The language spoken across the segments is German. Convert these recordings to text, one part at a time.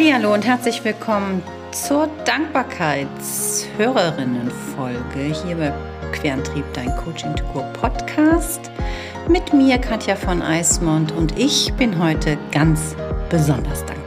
Hallo und herzlich willkommen zur Dankbarkeitshörerinnenfolge hier bei Querantrieb, dein Coaching to Go Podcast. Mit mir Katja von Eismond und ich bin heute ganz besonders dankbar.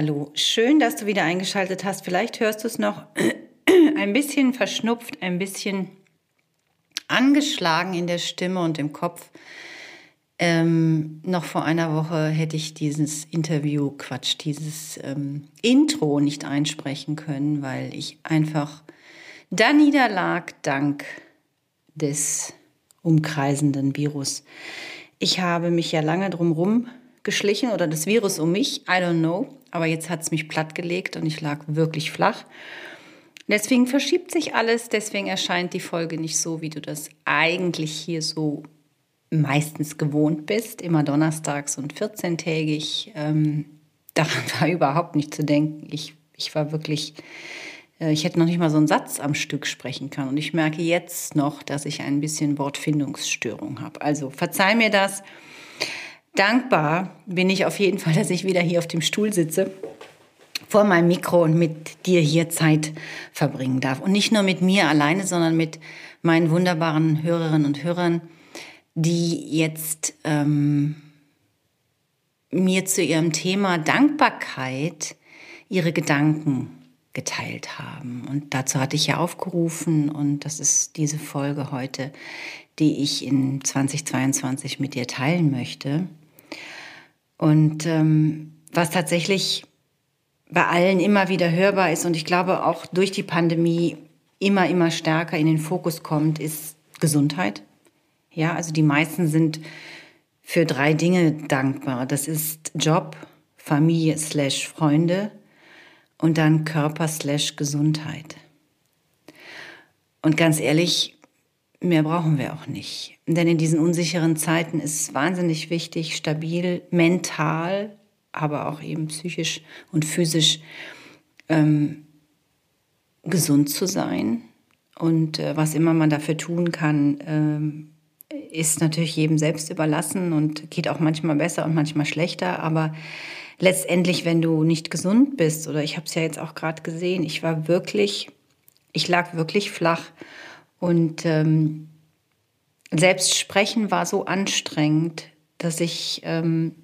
Hallo. Schön, dass du wieder eingeschaltet hast. Vielleicht hörst du es noch ein bisschen verschnupft, ein bisschen angeschlagen in der Stimme und im Kopf. Ähm, noch vor einer Woche hätte ich dieses Interview, Quatsch, dieses ähm, Intro nicht einsprechen können, weil ich einfach da niederlag dank des umkreisenden Virus. Ich habe mich ja lange drumherum geschlichen oder das Virus um mich, I don't know. Aber jetzt hat es mich plattgelegt und ich lag wirklich flach. Deswegen verschiebt sich alles, deswegen erscheint die Folge nicht so, wie du das eigentlich hier so meistens gewohnt bist, immer donnerstags und 14-tägig. Ähm, daran war überhaupt nicht zu denken. Ich, ich war wirklich, äh, ich hätte noch nicht mal so einen Satz am Stück sprechen können. Und ich merke jetzt noch, dass ich ein bisschen Wortfindungsstörung habe. Also verzeih mir das. Dankbar bin ich auf jeden Fall, dass ich wieder hier auf dem Stuhl sitze, vor meinem Mikro und mit dir hier Zeit verbringen darf. Und nicht nur mit mir alleine, sondern mit meinen wunderbaren Hörerinnen und Hörern, die jetzt ähm, mir zu ihrem Thema Dankbarkeit ihre Gedanken geteilt haben. Und dazu hatte ich ja aufgerufen und das ist diese Folge heute, die ich in 2022 mit dir teilen möchte. Und ähm, was tatsächlich bei allen immer wieder hörbar ist und ich glaube auch durch die Pandemie immer, immer stärker in den Fokus kommt, ist Gesundheit. Ja, also die meisten sind für drei Dinge dankbar. Das ist Job, Familie slash Freunde und dann Körper slash Gesundheit. Und ganz ehrlich, mehr brauchen wir auch nicht. Denn in diesen unsicheren Zeiten ist es wahnsinnig wichtig, stabil, mental, aber auch eben psychisch und physisch ähm, gesund zu sein. Und äh, was immer man dafür tun kann, ähm, ist natürlich jedem selbst überlassen und geht auch manchmal besser und manchmal schlechter. Aber letztendlich, wenn du nicht gesund bist, oder ich habe es ja jetzt auch gerade gesehen, ich war wirklich, ich lag wirklich flach und ähm, selbst sprechen war so anstrengend, dass ich, ähm,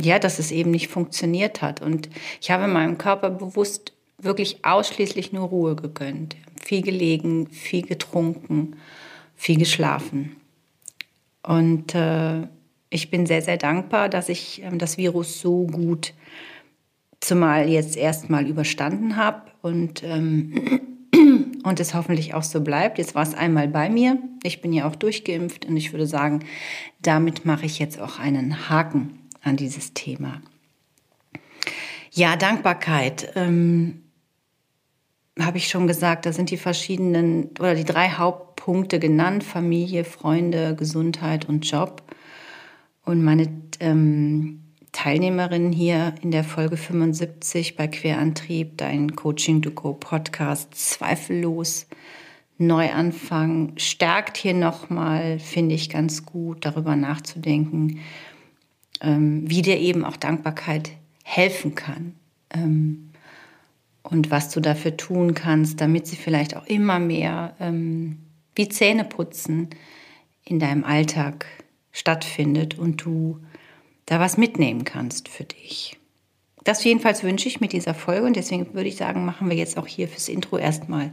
ja, dass es eben nicht funktioniert hat. Und ich habe meinem Körper bewusst wirklich ausschließlich nur Ruhe gegönnt. Viel gelegen, viel getrunken, viel geschlafen. Und äh, ich bin sehr, sehr dankbar, dass ich ähm, das Virus so gut zumal jetzt erstmal überstanden habe und ähm, und es hoffentlich auch so bleibt. Jetzt war es einmal bei mir. Ich bin ja auch durchgeimpft und ich würde sagen, damit mache ich jetzt auch einen Haken an dieses Thema. Ja, Dankbarkeit. Ähm, habe ich schon gesagt, da sind die verschiedenen oder die drei Hauptpunkte genannt: Familie, Freunde, Gesundheit und Job. Und meine ähm, Teilnehmerin hier in der Folge 75 bei Querantrieb, dein Coaching to Go Podcast, zweifellos Neuanfang, stärkt hier nochmal, finde ich ganz gut, darüber nachzudenken, ähm, wie dir eben auch Dankbarkeit helfen kann. Ähm, und was du dafür tun kannst, damit sie vielleicht auch immer mehr ähm, wie Zähneputzen in deinem Alltag stattfindet und du da was mitnehmen kannst für dich. Das jedenfalls wünsche ich mit dieser Folge und deswegen würde ich sagen, machen wir jetzt auch hier fürs Intro erstmal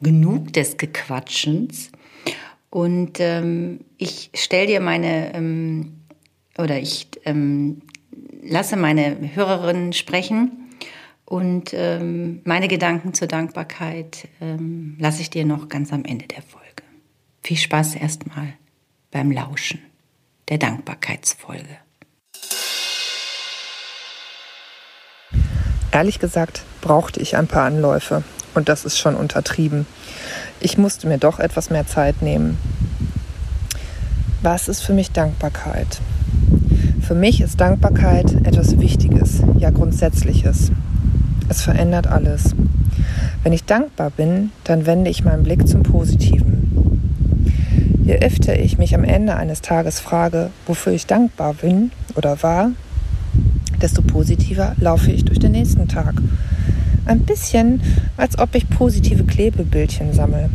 genug des Gequatschens. Und ähm, ich stelle dir meine, ähm, oder ich ähm, lasse meine Hörerinnen sprechen und ähm, meine Gedanken zur Dankbarkeit ähm, lasse ich dir noch ganz am Ende der Folge. Viel Spaß erstmal beim Lauschen der Dankbarkeitsfolge. Ehrlich gesagt brauchte ich ein paar Anläufe und das ist schon untertrieben. Ich musste mir doch etwas mehr Zeit nehmen. Was ist für mich Dankbarkeit? Für mich ist Dankbarkeit etwas Wichtiges, ja Grundsätzliches. Es verändert alles. Wenn ich dankbar bin, dann wende ich meinen Blick zum Positiven. Je öfter ich mich am Ende eines Tages frage, wofür ich dankbar bin oder war, desto positiver laufe ich durch den nächsten Tag. Ein bisschen, als ob ich positive Klebebildchen sammle.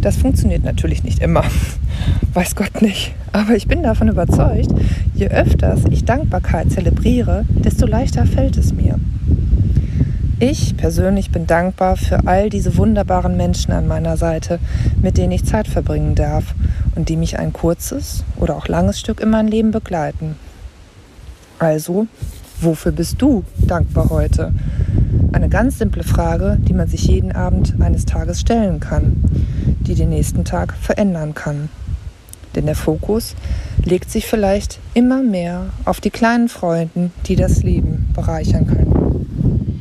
Das funktioniert natürlich nicht immer. Weiß Gott nicht. Aber ich bin davon überzeugt, je öfters ich Dankbarkeit zelebriere, desto leichter fällt es mir. Ich persönlich bin dankbar für all diese wunderbaren Menschen an meiner Seite, mit denen ich Zeit verbringen darf und die mich ein kurzes oder auch langes Stück in mein Leben begleiten. Also, wofür bist du dankbar heute? Eine ganz simple Frage, die man sich jeden Abend eines Tages stellen kann, die den nächsten Tag verändern kann. Denn der Fokus legt sich vielleicht immer mehr auf die kleinen Freuden, die das Leben bereichern können.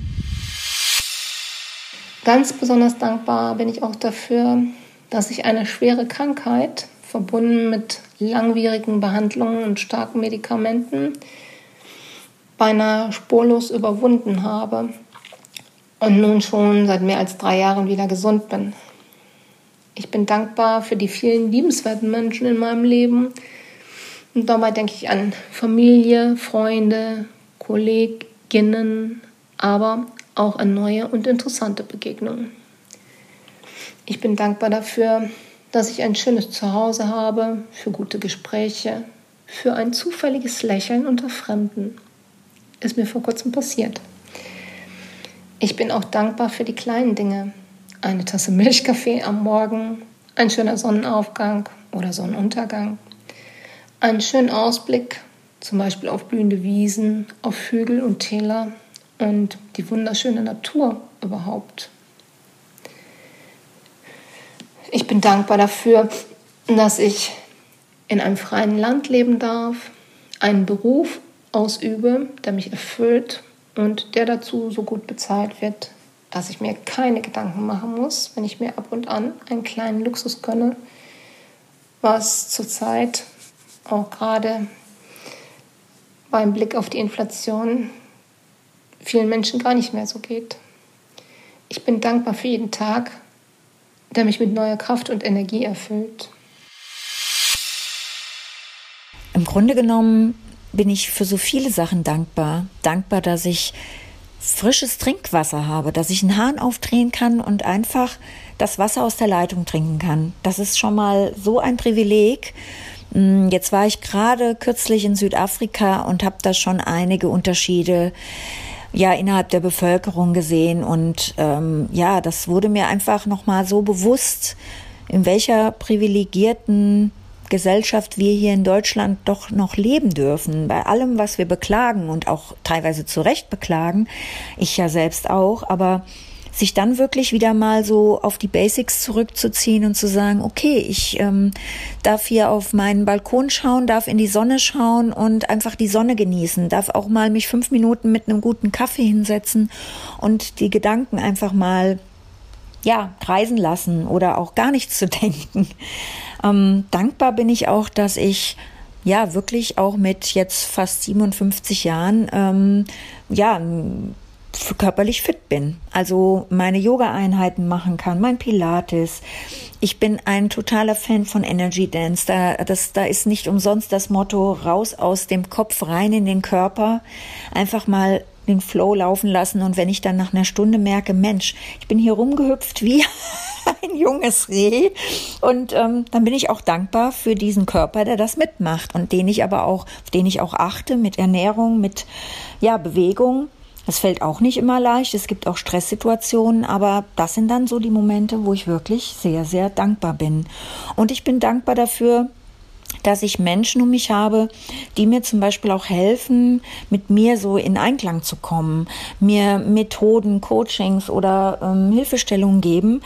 Ganz besonders dankbar bin ich auch dafür, dass ich eine schwere Krankheit, verbunden mit langwierigen Behandlungen und starken Medikamenten, beinahe spurlos überwunden habe und nun schon seit mehr als drei Jahren wieder gesund bin. Ich bin dankbar für die vielen liebenswerten Menschen in meinem Leben. Und dabei denke ich an Familie, Freunde, Kolleginnen, aber auch an neue und interessante Begegnungen. Ich bin dankbar dafür, dass ich ein schönes Zuhause habe, für gute Gespräche, für ein zufälliges Lächeln unter Fremden. Ist mir vor kurzem passiert. Ich bin auch dankbar für die kleinen Dinge, eine Tasse Milchkaffee am Morgen, ein schöner Sonnenaufgang oder Sonnenuntergang, einen schönen Ausblick, zum Beispiel auf blühende Wiesen, auf Hügel und Täler und die wunderschöne Natur überhaupt. Ich bin dankbar dafür, dass ich in einem freien Land leben darf, einen Beruf ausübe, der mich erfüllt und der dazu so gut bezahlt wird, dass ich mir keine Gedanken machen muss, wenn ich mir ab und an einen kleinen Luxus gönne, was zurzeit auch gerade beim Blick auf die Inflation vielen Menschen gar nicht mehr so geht. Ich bin dankbar für jeden Tag, der mich mit neuer Kraft und Energie erfüllt. Im Grunde genommen bin ich für so viele Sachen dankbar. Dankbar, dass ich frisches Trinkwasser habe, dass ich einen Hahn aufdrehen kann und einfach das Wasser aus der Leitung trinken kann. Das ist schon mal so ein Privileg. Hm, jetzt war ich gerade kürzlich in Südafrika und habe da schon einige Unterschiede ja innerhalb der Bevölkerung gesehen und ähm, ja, das wurde mir einfach noch mal so bewusst, in welcher privilegierten Gesellschaft wir hier in Deutschland doch noch leben dürfen. Bei allem, was wir beklagen und auch teilweise zu Recht beklagen, ich ja selbst auch, aber sich dann wirklich wieder mal so auf die Basics zurückzuziehen und zu sagen, okay, ich ähm, darf hier auf meinen Balkon schauen, darf in die Sonne schauen und einfach die Sonne genießen, darf auch mal mich fünf Minuten mit einem guten Kaffee hinsetzen und die Gedanken einfach mal ja, kreisen lassen oder auch gar nichts zu denken. Ähm, dankbar bin ich auch, dass ich ja wirklich auch mit jetzt fast 57 Jahren ähm, ja körperlich fit bin. Also meine Yoga-Einheiten machen kann, mein Pilates. Ich bin ein totaler Fan von Energy Dance. Da, das, da ist nicht umsonst das Motto raus aus dem Kopf, rein in den Körper. Einfach mal den Flow laufen lassen und wenn ich dann nach einer Stunde merke, Mensch, ich bin hier rumgehüpft wie ein junges Reh und ähm, dann bin ich auch dankbar für diesen Körper, der das mitmacht und den ich aber auch, auf den ich auch achte mit Ernährung, mit ja Bewegung. Das fällt auch nicht immer leicht. Es gibt auch Stresssituationen, aber das sind dann so die Momente, wo ich wirklich sehr, sehr dankbar bin. Und ich bin dankbar dafür, dass ich Menschen um mich habe, die mir zum Beispiel auch helfen, mit mir so in Einklang zu kommen, mir Methoden, Coachings oder ähm, Hilfestellungen geben,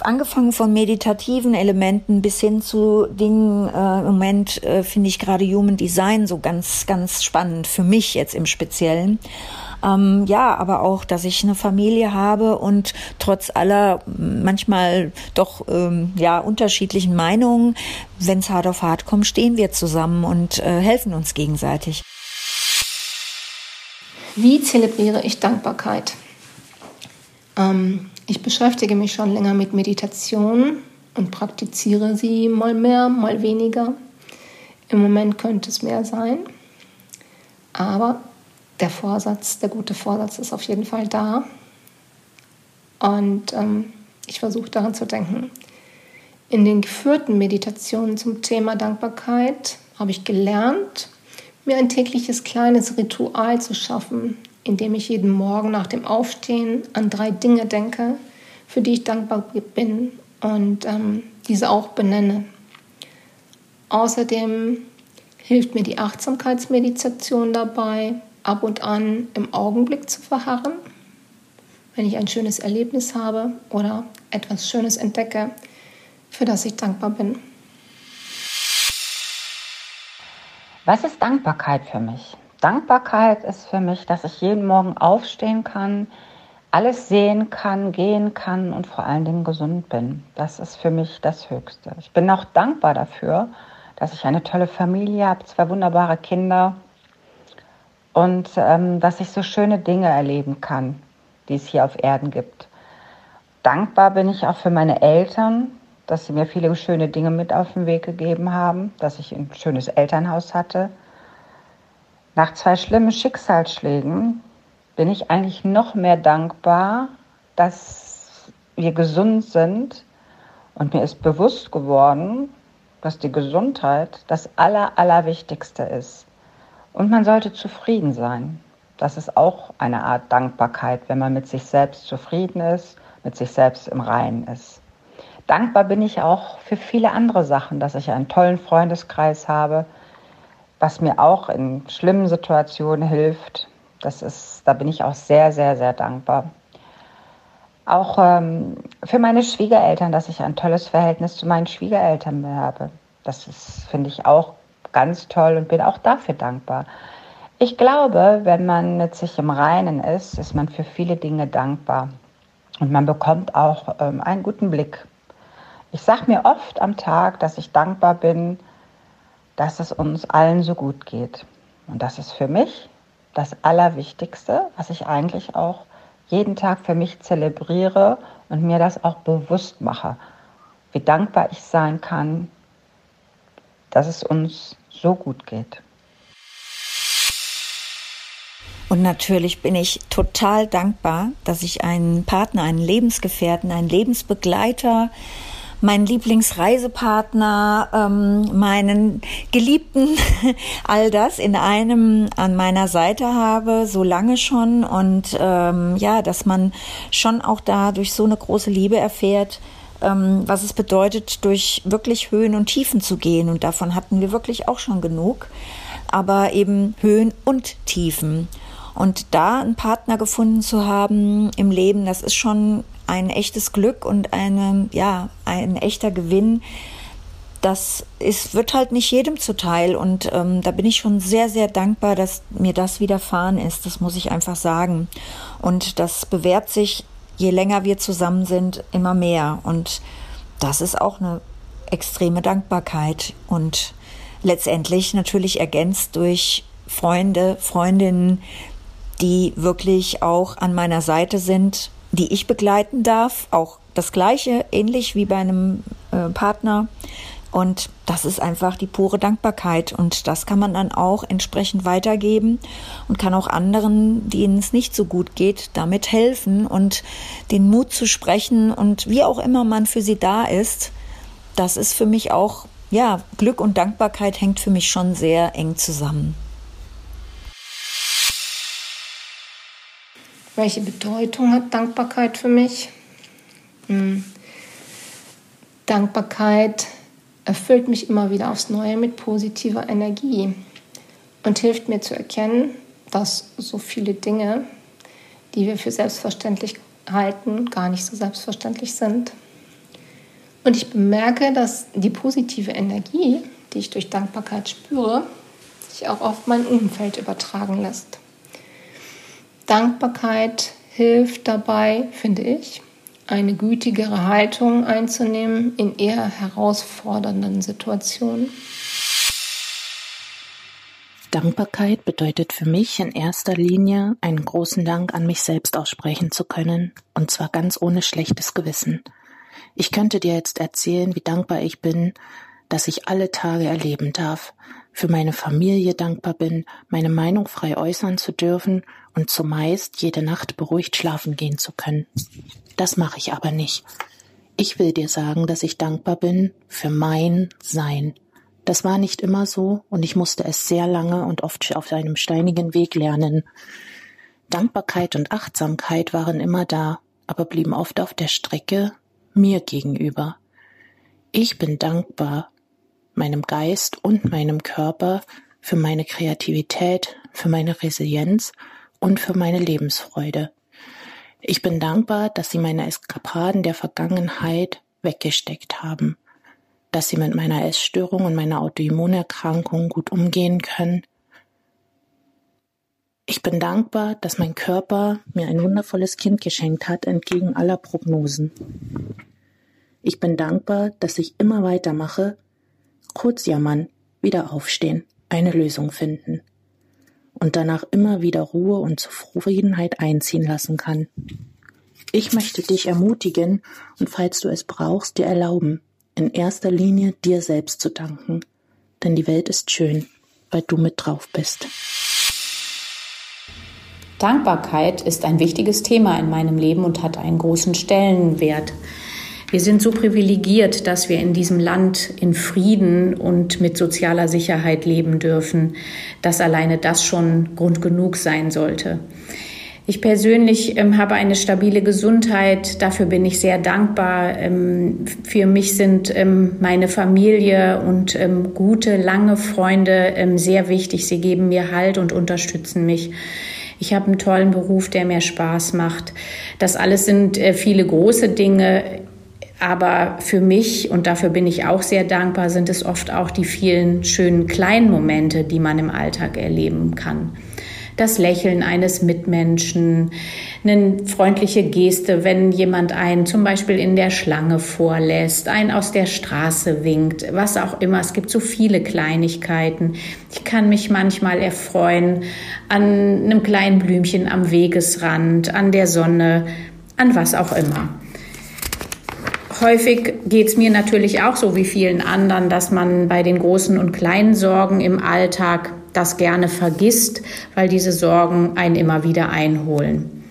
angefangen von meditativen Elementen bis hin zu Dingen, äh, im Moment äh, finde ich gerade Human Design so ganz, ganz spannend für mich jetzt im Speziellen. Ähm, ja, aber auch, dass ich eine Familie habe und trotz aller manchmal doch ähm, ja unterschiedlichen Meinungen, wenn es hart auf hart kommt, stehen wir zusammen und äh, helfen uns gegenseitig. Wie zelebriere ich Dankbarkeit? Ähm, ich beschäftige mich schon länger mit Meditation und praktiziere sie mal mehr, mal weniger. Im Moment könnte es mehr sein, aber der Vorsatz, der gute Vorsatz ist auf jeden Fall da. Und ähm, ich versuche daran zu denken. In den geführten Meditationen zum Thema Dankbarkeit habe ich gelernt, mir ein tägliches kleines Ritual zu schaffen, indem ich jeden Morgen nach dem Aufstehen an drei Dinge denke, für die ich dankbar bin und ähm, diese auch benenne. Außerdem hilft mir die Achtsamkeitsmeditation dabei, ab und an im Augenblick zu verharren, wenn ich ein schönes Erlebnis habe oder etwas Schönes entdecke, für das ich dankbar bin. Was ist Dankbarkeit für mich? Dankbarkeit ist für mich, dass ich jeden Morgen aufstehen kann, alles sehen kann, gehen kann und vor allen Dingen gesund bin. Das ist für mich das Höchste. Ich bin auch dankbar dafür, dass ich eine tolle Familie habe, zwei wunderbare Kinder und ähm, dass ich so schöne Dinge erleben kann, die es hier auf Erden gibt. Dankbar bin ich auch für meine Eltern, dass sie mir viele schöne Dinge mit auf den Weg gegeben haben, dass ich ein schönes Elternhaus hatte. Nach zwei schlimmen Schicksalsschlägen bin ich eigentlich noch mehr dankbar, dass wir gesund sind. Und mir ist bewusst geworden, dass die Gesundheit das Aller, Allerwichtigste ist. Und man sollte zufrieden sein. Das ist auch eine Art Dankbarkeit, wenn man mit sich selbst zufrieden ist, mit sich selbst im Reinen ist. Dankbar bin ich auch für viele andere Sachen, dass ich einen tollen Freundeskreis habe, was mir auch in schlimmen Situationen hilft. Das ist, da bin ich auch sehr, sehr, sehr dankbar. Auch ähm, für meine Schwiegereltern, dass ich ein tolles Verhältnis zu meinen Schwiegereltern habe. Das ist, finde ich, auch ganz toll und bin auch dafür dankbar. Ich glaube, wenn man mit sich im Reinen ist, ist man für viele Dinge dankbar und man bekommt auch ähm, einen guten Blick. Ich sage mir oft am Tag, dass ich dankbar bin, dass es uns allen so gut geht. Und das ist für mich das Allerwichtigste, was ich eigentlich auch jeden Tag für mich zelebriere und mir das auch bewusst mache, wie dankbar ich sein kann, dass es uns so gut geht. Und natürlich bin ich total dankbar, dass ich einen Partner, einen Lebensgefährten, einen Lebensbegleiter, meinen Lieblingsreisepartner, ähm, meinen Geliebten, all das in einem an meiner Seite habe, so lange schon. Und ähm, ja, dass man schon auch da durch so eine große Liebe erfährt, ähm, was es bedeutet, durch wirklich Höhen und Tiefen zu gehen. Und davon hatten wir wirklich auch schon genug. Aber eben Höhen und Tiefen. Und da einen Partner gefunden zu haben im Leben, das ist schon ein echtes Glück und eine, ja, ein echter Gewinn. Das ist, wird halt nicht jedem zuteil und ähm, da bin ich schon sehr, sehr dankbar, dass mir das widerfahren ist. Das muss ich einfach sagen. Und das bewährt sich je länger wir zusammen sind, immer mehr. Und das ist auch eine extreme Dankbarkeit und letztendlich natürlich ergänzt durch Freunde, Freundinnen, die wirklich auch an meiner Seite sind, die ich begleiten darf. Auch das Gleiche, ähnlich wie bei einem äh, Partner, und das ist einfach die pure Dankbarkeit. Und das kann man dann auch entsprechend weitergeben und kann auch anderen, denen es nicht so gut geht, damit helfen und den Mut zu sprechen und wie auch immer man für sie da ist. Das ist für mich auch, ja, Glück und Dankbarkeit hängt für mich schon sehr eng zusammen. Welche Bedeutung hat Dankbarkeit für mich? Hm. Dankbarkeit erfüllt mich immer wieder aufs Neue mit positiver Energie und hilft mir zu erkennen, dass so viele Dinge, die wir für selbstverständlich halten, gar nicht so selbstverständlich sind. Und ich bemerke, dass die positive Energie, die ich durch Dankbarkeit spüre, sich auch auf mein Umfeld übertragen lässt. Dankbarkeit hilft dabei, finde ich, eine gütigere Haltung einzunehmen in eher herausfordernden Situationen. Dankbarkeit bedeutet für mich in erster Linie, einen großen Dank an mich selbst aussprechen zu können, und zwar ganz ohne schlechtes Gewissen. Ich könnte dir jetzt erzählen, wie dankbar ich bin, dass ich alle Tage erleben darf, für meine Familie dankbar bin, meine Meinung frei äußern zu dürfen und zumeist jede Nacht beruhigt schlafen gehen zu können. Das mache ich aber nicht. Ich will dir sagen, dass ich dankbar bin für mein Sein. Das war nicht immer so und ich musste es sehr lange und oft auf einem steinigen Weg lernen. Dankbarkeit und Achtsamkeit waren immer da, aber blieben oft auf der Strecke mir gegenüber. Ich bin dankbar meinem Geist und meinem Körper für meine Kreativität, für meine Resilienz und für meine Lebensfreude. Ich bin dankbar, dass sie meine Eskapaden der Vergangenheit weggesteckt haben, dass sie mit meiner Essstörung und meiner Autoimmunerkrankung gut umgehen können. Ich bin dankbar, dass mein Körper mir ein wundervolles Kind geschenkt hat, entgegen aller Prognosen. Ich bin dankbar, dass ich immer weitermache, kurz jammern, wieder aufstehen, eine Lösung finden und danach immer wieder Ruhe und Zufriedenheit einziehen lassen kann. Ich möchte dich ermutigen und falls du es brauchst, dir erlauben, in erster Linie dir selbst zu danken, denn die Welt ist schön, weil du mit drauf bist. Dankbarkeit ist ein wichtiges Thema in meinem Leben und hat einen großen Stellenwert. Wir sind so privilegiert, dass wir in diesem Land in Frieden und mit sozialer Sicherheit leben dürfen, dass alleine das schon Grund genug sein sollte. Ich persönlich ähm, habe eine stabile Gesundheit, dafür bin ich sehr dankbar. Ähm, für mich sind ähm, meine Familie und ähm, gute, lange Freunde ähm, sehr wichtig. Sie geben mir Halt und unterstützen mich. Ich habe einen tollen Beruf, der mir Spaß macht. Das alles sind äh, viele große Dinge. Aber für mich, und dafür bin ich auch sehr dankbar, sind es oft auch die vielen schönen kleinen Momente, die man im Alltag erleben kann. Das Lächeln eines Mitmenschen, eine freundliche Geste, wenn jemand einen zum Beispiel in der Schlange vorlässt, einen aus der Straße winkt, was auch immer. Es gibt so viele Kleinigkeiten. Ich kann mich manchmal erfreuen an einem kleinen Blümchen am Wegesrand, an der Sonne, an was auch immer häufig geht es mir natürlich auch so wie vielen anderen, dass man bei den großen und kleinen Sorgen im Alltag das gerne vergisst, weil diese Sorgen einen immer wieder einholen.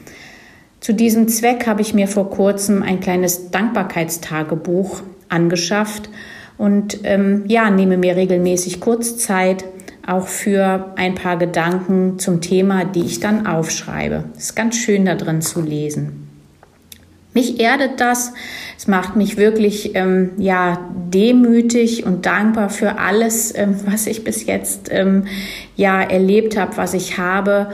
Zu diesem Zweck habe ich mir vor kurzem ein kleines Dankbarkeitstagebuch angeschafft und ähm, ja, nehme mir regelmäßig kurz Zeit, auch für ein paar Gedanken zum Thema, die ich dann aufschreibe. Es ist ganz schön da drin zu lesen. Mich erdet das. Es macht mich wirklich ähm, ja demütig und dankbar für alles, ähm, was ich bis jetzt ähm, ja erlebt habe, was ich habe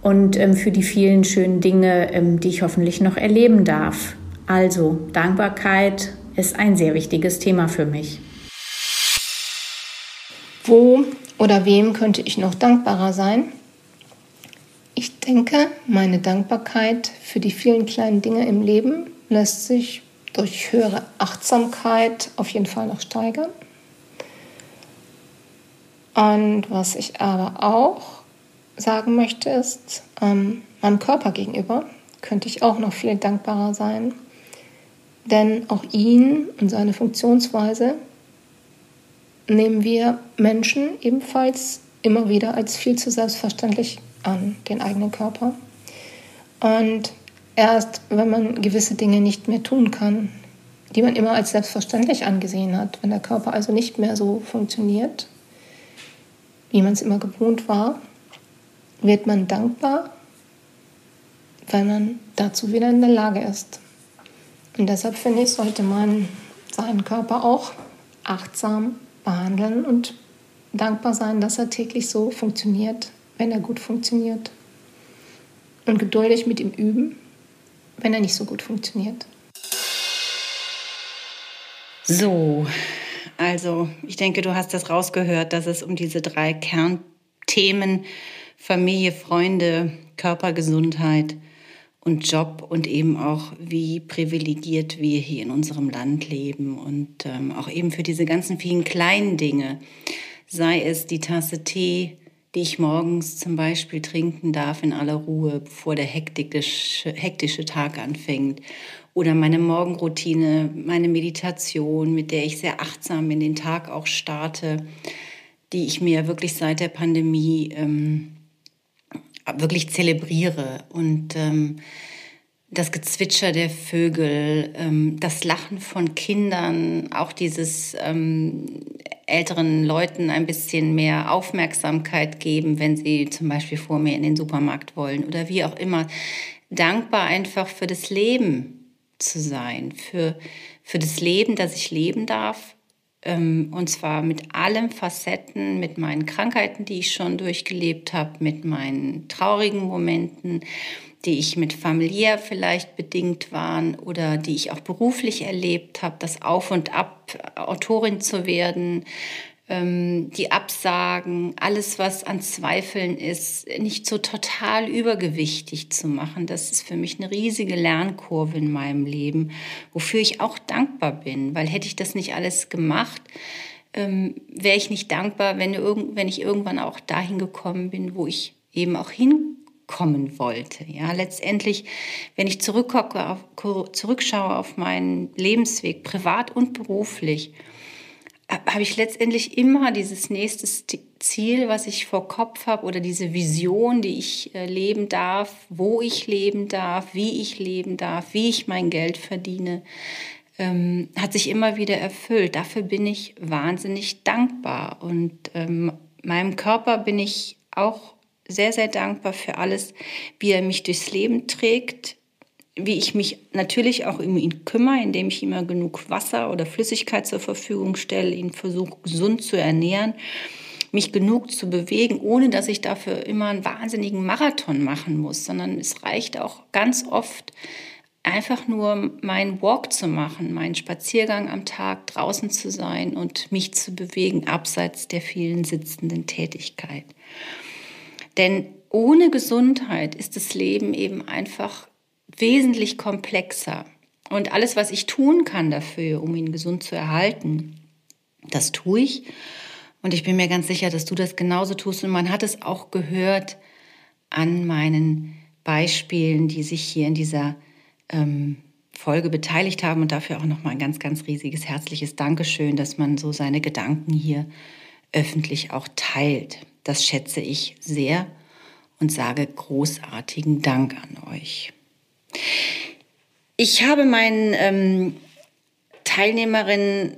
und ähm, für die vielen schönen Dinge, ähm, die ich hoffentlich noch erleben darf. Also Dankbarkeit ist ein sehr wichtiges Thema für mich. Wo oder wem könnte ich noch dankbarer sein? Ich denke, meine Dankbarkeit für die vielen kleinen Dinge im Leben lässt sich durch höhere Achtsamkeit auf jeden Fall noch steigern. Und was ich aber auch sagen möchte, ist, ähm, meinem Körper gegenüber könnte ich auch noch viel dankbarer sein. Denn auch ihn und seine Funktionsweise nehmen wir Menschen ebenfalls immer wieder als viel zu selbstverständlich an den eigenen Körper. Und erst wenn man gewisse Dinge nicht mehr tun kann, die man immer als selbstverständlich angesehen hat, wenn der Körper also nicht mehr so funktioniert, wie man es immer gewohnt war, wird man dankbar, weil man dazu wieder in der Lage ist. Und deshalb finde ich, sollte man seinen Körper auch achtsam behandeln und dankbar sein, dass er täglich so funktioniert, wenn er gut funktioniert. Und geduldig mit ihm üben, wenn er nicht so gut funktioniert. So, also ich denke, du hast das rausgehört, dass es um diese drei Kernthemen Familie, Freunde, Körpergesundheit und Job und eben auch, wie privilegiert wir hier in unserem Land leben und ähm, auch eben für diese ganzen vielen kleinen Dinge, sei es die Tasse Tee, die ich morgens zum Beispiel trinken darf in aller Ruhe, bevor der hektische, hektische Tag anfängt, oder meine Morgenroutine, meine Meditation, mit der ich sehr achtsam in den Tag auch starte, die ich mir wirklich seit der Pandemie ähm, wirklich zelebriere. Und ähm, das Gezwitscher der Vögel, ähm, das Lachen von Kindern, auch dieses ähm, älteren Leuten ein bisschen mehr Aufmerksamkeit geben, wenn sie zum Beispiel vor mir in den Supermarkt wollen oder wie auch immer. Dankbar einfach für das Leben zu sein, für, für das Leben, das ich leben darf, und zwar mit allen Facetten, mit meinen Krankheiten, die ich schon durchgelebt habe, mit meinen traurigen Momenten, die ich mit familiär vielleicht bedingt waren oder die ich auch beruflich erlebt habe, das Auf und Ab, Autorin zu werden, ähm, die Absagen, alles, was an Zweifeln ist, nicht so total übergewichtig zu machen. Das ist für mich eine riesige Lernkurve in meinem Leben, wofür ich auch dankbar bin, weil hätte ich das nicht alles gemacht, ähm, wäre ich nicht dankbar, wenn, wenn ich irgendwann auch dahin gekommen bin, wo ich eben auch hinkommen wollte. Ja, letztendlich, wenn ich zurückschaue auf meinen Lebensweg, privat und beruflich, habe ich letztendlich immer dieses nächste Ziel, was ich vor Kopf habe oder diese Vision, die ich äh, leben darf, wo ich leben darf, wie ich leben darf, wie ich mein Geld verdiene, ähm, hat sich immer wieder erfüllt. Dafür bin ich wahnsinnig dankbar und ähm, meinem Körper bin ich auch sehr, sehr dankbar für alles, wie er mich durchs Leben trägt, wie ich mich natürlich auch um ihn kümmere, indem ich immer genug Wasser oder Flüssigkeit zur Verfügung stelle, ihn versuche gesund zu ernähren, mich genug zu bewegen, ohne dass ich dafür immer einen wahnsinnigen Marathon machen muss, sondern es reicht auch ganz oft einfach nur meinen Walk zu machen, meinen Spaziergang am Tag draußen zu sein und mich zu bewegen, abseits der vielen sitzenden Tätigkeit. Denn ohne Gesundheit ist das Leben eben einfach wesentlich komplexer. Und alles, was ich tun kann dafür, um ihn gesund zu erhalten, das tue ich. Und ich bin mir ganz sicher, dass du das genauso tust. Und man hat es auch gehört an meinen Beispielen, die sich hier in dieser ähm, Folge beteiligt haben. Und dafür auch nochmal ein ganz, ganz riesiges, herzliches Dankeschön, dass man so seine Gedanken hier öffentlich auch teilt. Das schätze ich sehr und sage großartigen Dank an euch. Ich habe meinen ähm, Teilnehmerinnen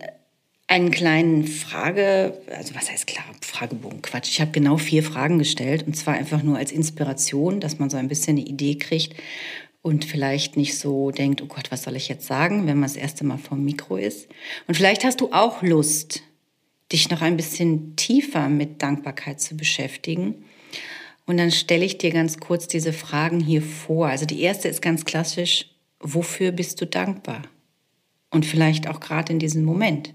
einen kleinen Frage, also was heißt klar, Fragebogen, Quatsch. Ich habe genau vier Fragen gestellt und zwar einfach nur als Inspiration, dass man so ein bisschen eine Idee kriegt und vielleicht nicht so denkt, oh Gott, was soll ich jetzt sagen, wenn man das erste Mal vom Mikro ist. Und vielleicht hast du auch Lust, dich noch ein bisschen tiefer mit Dankbarkeit zu beschäftigen. Und dann stelle ich dir ganz kurz diese Fragen hier vor. Also die erste ist ganz klassisch, wofür bist du dankbar? Und vielleicht auch gerade in diesem Moment,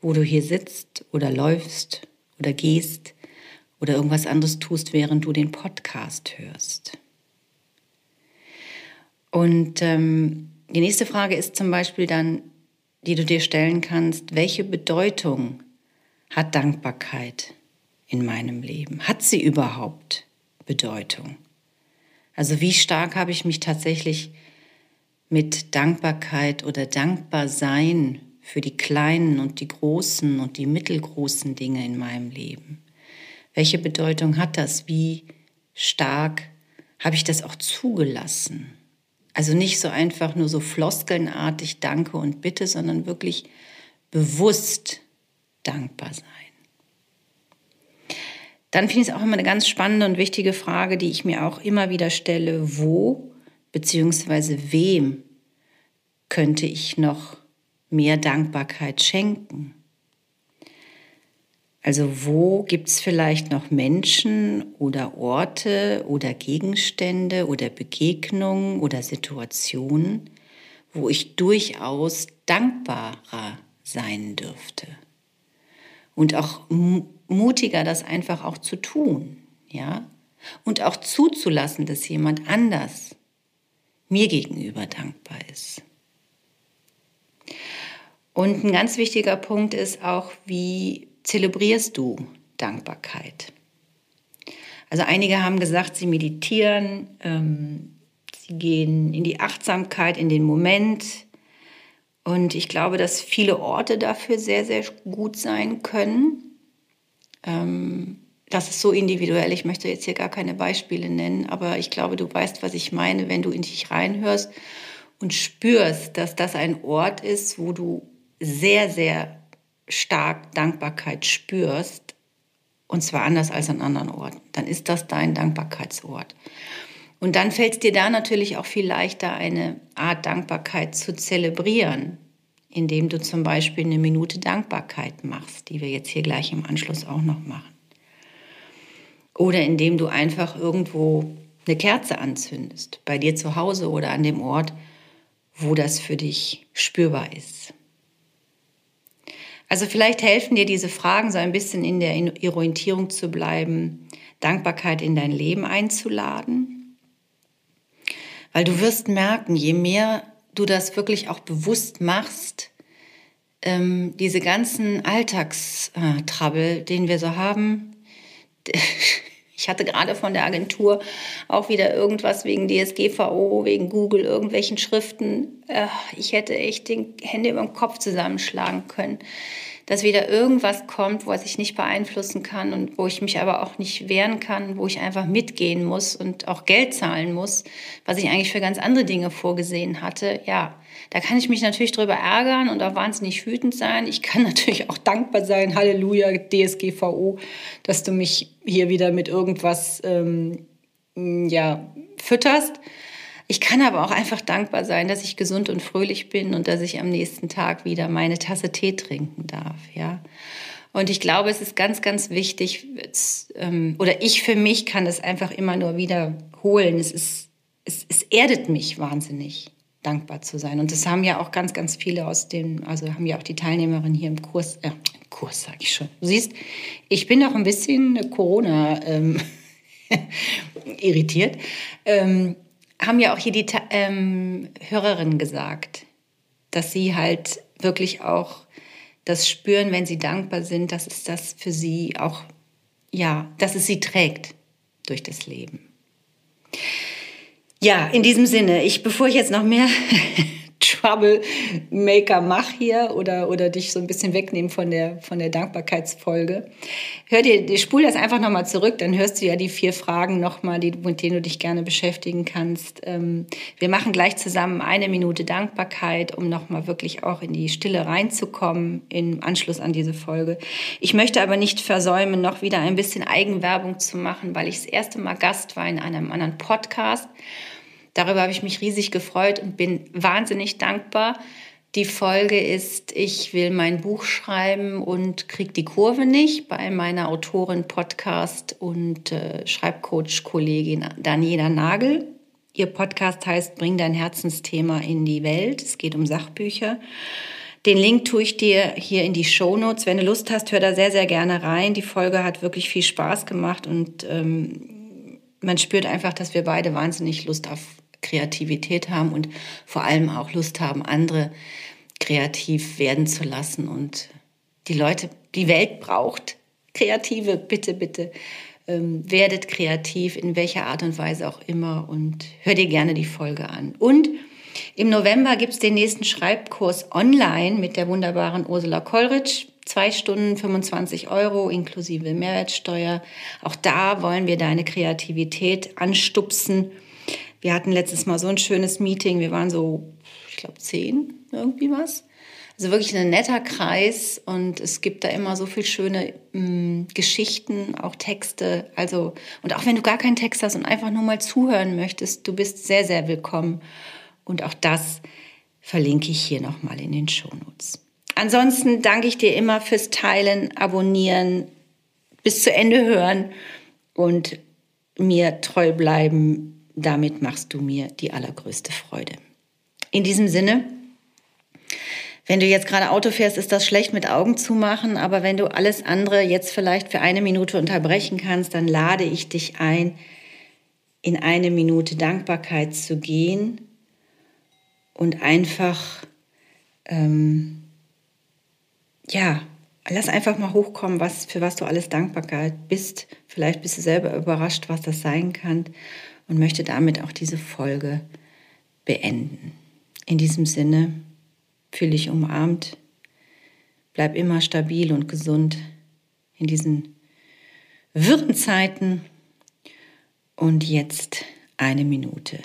wo du hier sitzt oder läufst oder gehst oder irgendwas anderes tust, während du den Podcast hörst. Und ähm, die nächste Frage ist zum Beispiel dann, die du dir stellen kannst, welche Bedeutung hat Dankbarkeit in meinem Leben? Hat sie überhaupt Bedeutung? Also wie stark habe ich mich tatsächlich mit Dankbarkeit oder Dankbarsein für die kleinen und die großen und die mittelgroßen Dinge in meinem Leben? Welche Bedeutung hat das? Wie stark habe ich das auch zugelassen? Also nicht so einfach nur so floskelnartig Danke und Bitte, sondern wirklich bewusst dankbar sein. Dann finde ich es auch immer eine ganz spannende und wichtige Frage, die ich mir auch immer wieder stelle, wo bzw. wem könnte ich noch mehr Dankbarkeit schenken? Also wo gibt es vielleicht noch Menschen oder Orte oder Gegenstände oder Begegnungen oder Situationen, wo ich durchaus dankbarer sein dürfte. Und auch mutiger, das einfach auch zu tun, ja? Und auch zuzulassen, dass jemand anders mir gegenüber dankbar ist. Und ein ganz wichtiger Punkt ist auch, wie zelebrierst du Dankbarkeit? Also einige haben gesagt, sie meditieren, ähm, sie gehen in die Achtsamkeit, in den Moment. Und ich glaube, dass viele Orte dafür sehr, sehr gut sein können. Ähm, das ist so individuell. Ich möchte jetzt hier gar keine Beispiele nennen, aber ich glaube, du weißt, was ich meine, wenn du in dich reinhörst und spürst, dass das ein Ort ist, wo du sehr, sehr stark Dankbarkeit spürst, und zwar anders als an anderen Orten, dann ist das dein Dankbarkeitsort. Und dann fällt es dir da natürlich auch viel leichter, eine Art Dankbarkeit zu zelebrieren, indem du zum Beispiel eine Minute Dankbarkeit machst, die wir jetzt hier gleich im Anschluss auch noch machen. Oder indem du einfach irgendwo eine Kerze anzündest, bei dir zu Hause oder an dem Ort, wo das für dich spürbar ist. Also vielleicht helfen dir diese Fragen so ein bisschen in der Orientierung zu bleiben, Dankbarkeit in dein Leben einzuladen. Weil du wirst merken, je mehr du das wirklich auch bewusst machst, ähm, diese ganzen Alltagstrabbel, den wir so haben, ich hatte gerade von der Agentur auch wieder irgendwas wegen DSGVO, wegen Google, irgendwelchen Schriften. Äh, ich hätte echt die Hände über den Kopf zusammenschlagen können, dass wieder irgendwas kommt, was ich nicht beeinflussen kann und wo ich mich aber auch nicht wehren kann, wo ich einfach mitgehen muss und auch Geld zahlen muss, was ich eigentlich für ganz andere Dinge vorgesehen hatte. Ja, da kann ich mich natürlich drüber ärgern und auch wahnsinnig wütend sein. Ich kann natürlich auch dankbar sein, Halleluja, DSGVO, dass du mich hier wieder mit irgendwas ähm, ja, fütterst. Ich kann aber auch einfach dankbar sein, dass ich gesund und fröhlich bin und dass ich am nächsten Tag wieder meine Tasse Tee trinken darf, ja. Und ich glaube, es ist ganz, ganz wichtig, ähm, oder ich für mich kann es einfach immer nur wiederholen. Es ist, es, es erdet mich wahnsinnig dankbar zu sein. Und das haben ja auch ganz, ganz viele aus dem, also haben ja auch die Teilnehmerinnen hier im Kurs, äh, Kurs sage ich schon. Du siehst, ich bin noch ein bisschen Corona ähm, irritiert. Ähm, haben ja auch hier die ähm, Hörerinnen gesagt, dass sie halt wirklich auch das spüren, wenn sie dankbar sind, dass es das für sie auch, ja, dass es sie trägt durch das Leben. Ja, in diesem Sinne, ich, bevor ich jetzt noch mehr Troublemaker mache hier oder, oder dich so ein bisschen wegnehmen von der, von der Dankbarkeitsfolge, hör dir, spul das einfach nochmal zurück, dann hörst du ja die vier Fragen nochmal, mit denen du dich gerne beschäftigen kannst. Ähm, wir machen gleich zusammen eine Minute Dankbarkeit, um nochmal wirklich auch in die Stille reinzukommen im Anschluss an diese Folge. Ich möchte aber nicht versäumen, noch wieder ein bisschen Eigenwerbung zu machen, weil ich das erste Mal Gast war in einem anderen Podcast. Darüber habe ich mich riesig gefreut und bin wahnsinnig dankbar. Die Folge ist, ich will mein Buch schreiben und kriege die Kurve nicht bei meiner Autorin, Podcast und äh, Schreibcoach-Kollegin Daniela Nagel. Ihr Podcast heißt Bring dein Herzensthema in die Welt. Es geht um Sachbücher. Den Link tue ich dir hier in die Show Notes. Wenn du Lust hast, hör da sehr, sehr gerne rein. Die Folge hat wirklich viel Spaß gemacht und ähm, man spürt einfach, dass wir beide wahnsinnig Lust auf Kreativität haben und vor allem auch Lust haben, andere kreativ werden zu lassen. Und die Leute, die Welt braucht Kreative, bitte, bitte. Ähm, werdet kreativ, in welcher Art und Weise auch immer und hör dir gerne die Folge an. Und im November gibt es den nächsten Schreibkurs online mit der wunderbaren Ursula Kollrich. Zwei Stunden 25 Euro inklusive Mehrwertsteuer. Auch da wollen wir deine Kreativität anstupsen wir hatten letztes Mal so ein schönes Meeting. Wir waren so, ich glaube, zehn, irgendwie was. Also wirklich ein netter Kreis und es gibt da immer so viel schöne mh, mm, Geschichten, auch Texte. Also, und auch wenn du gar keinen Text hast und einfach nur mal zuhören möchtest, du bist sehr, sehr willkommen. Und auch das verlinke ich hier nochmal in den Shownotes. Ansonsten danke ich dir immer fürs Teilen, Abonnieren, bis zu Ende hören und mir treu bleiben damit machst du mir die allergrößte Freude. In diesem Sinne Wenn du jetzt gerade Auto fährst, ist das schlecht mit Augen zu machen, aber wenn du alles andere jetzt vielleicht für eine Minute unterbrechen kannst, dann lade ich dich ein, in eine Minute Dankbarkeit zu gehen und einfach, ähm, ja, lass einfach mal hochkommen, was, für was du alles dankbar bist. Vielleicht bist du selber überrascht, was das sein kann und möchte damit auch diese Folge beenden. In diesem Sinne, Fühl dich umarmt. Bleib immer stabil und gesund in diesen wirren Zeiten. Und jetzt eine Minute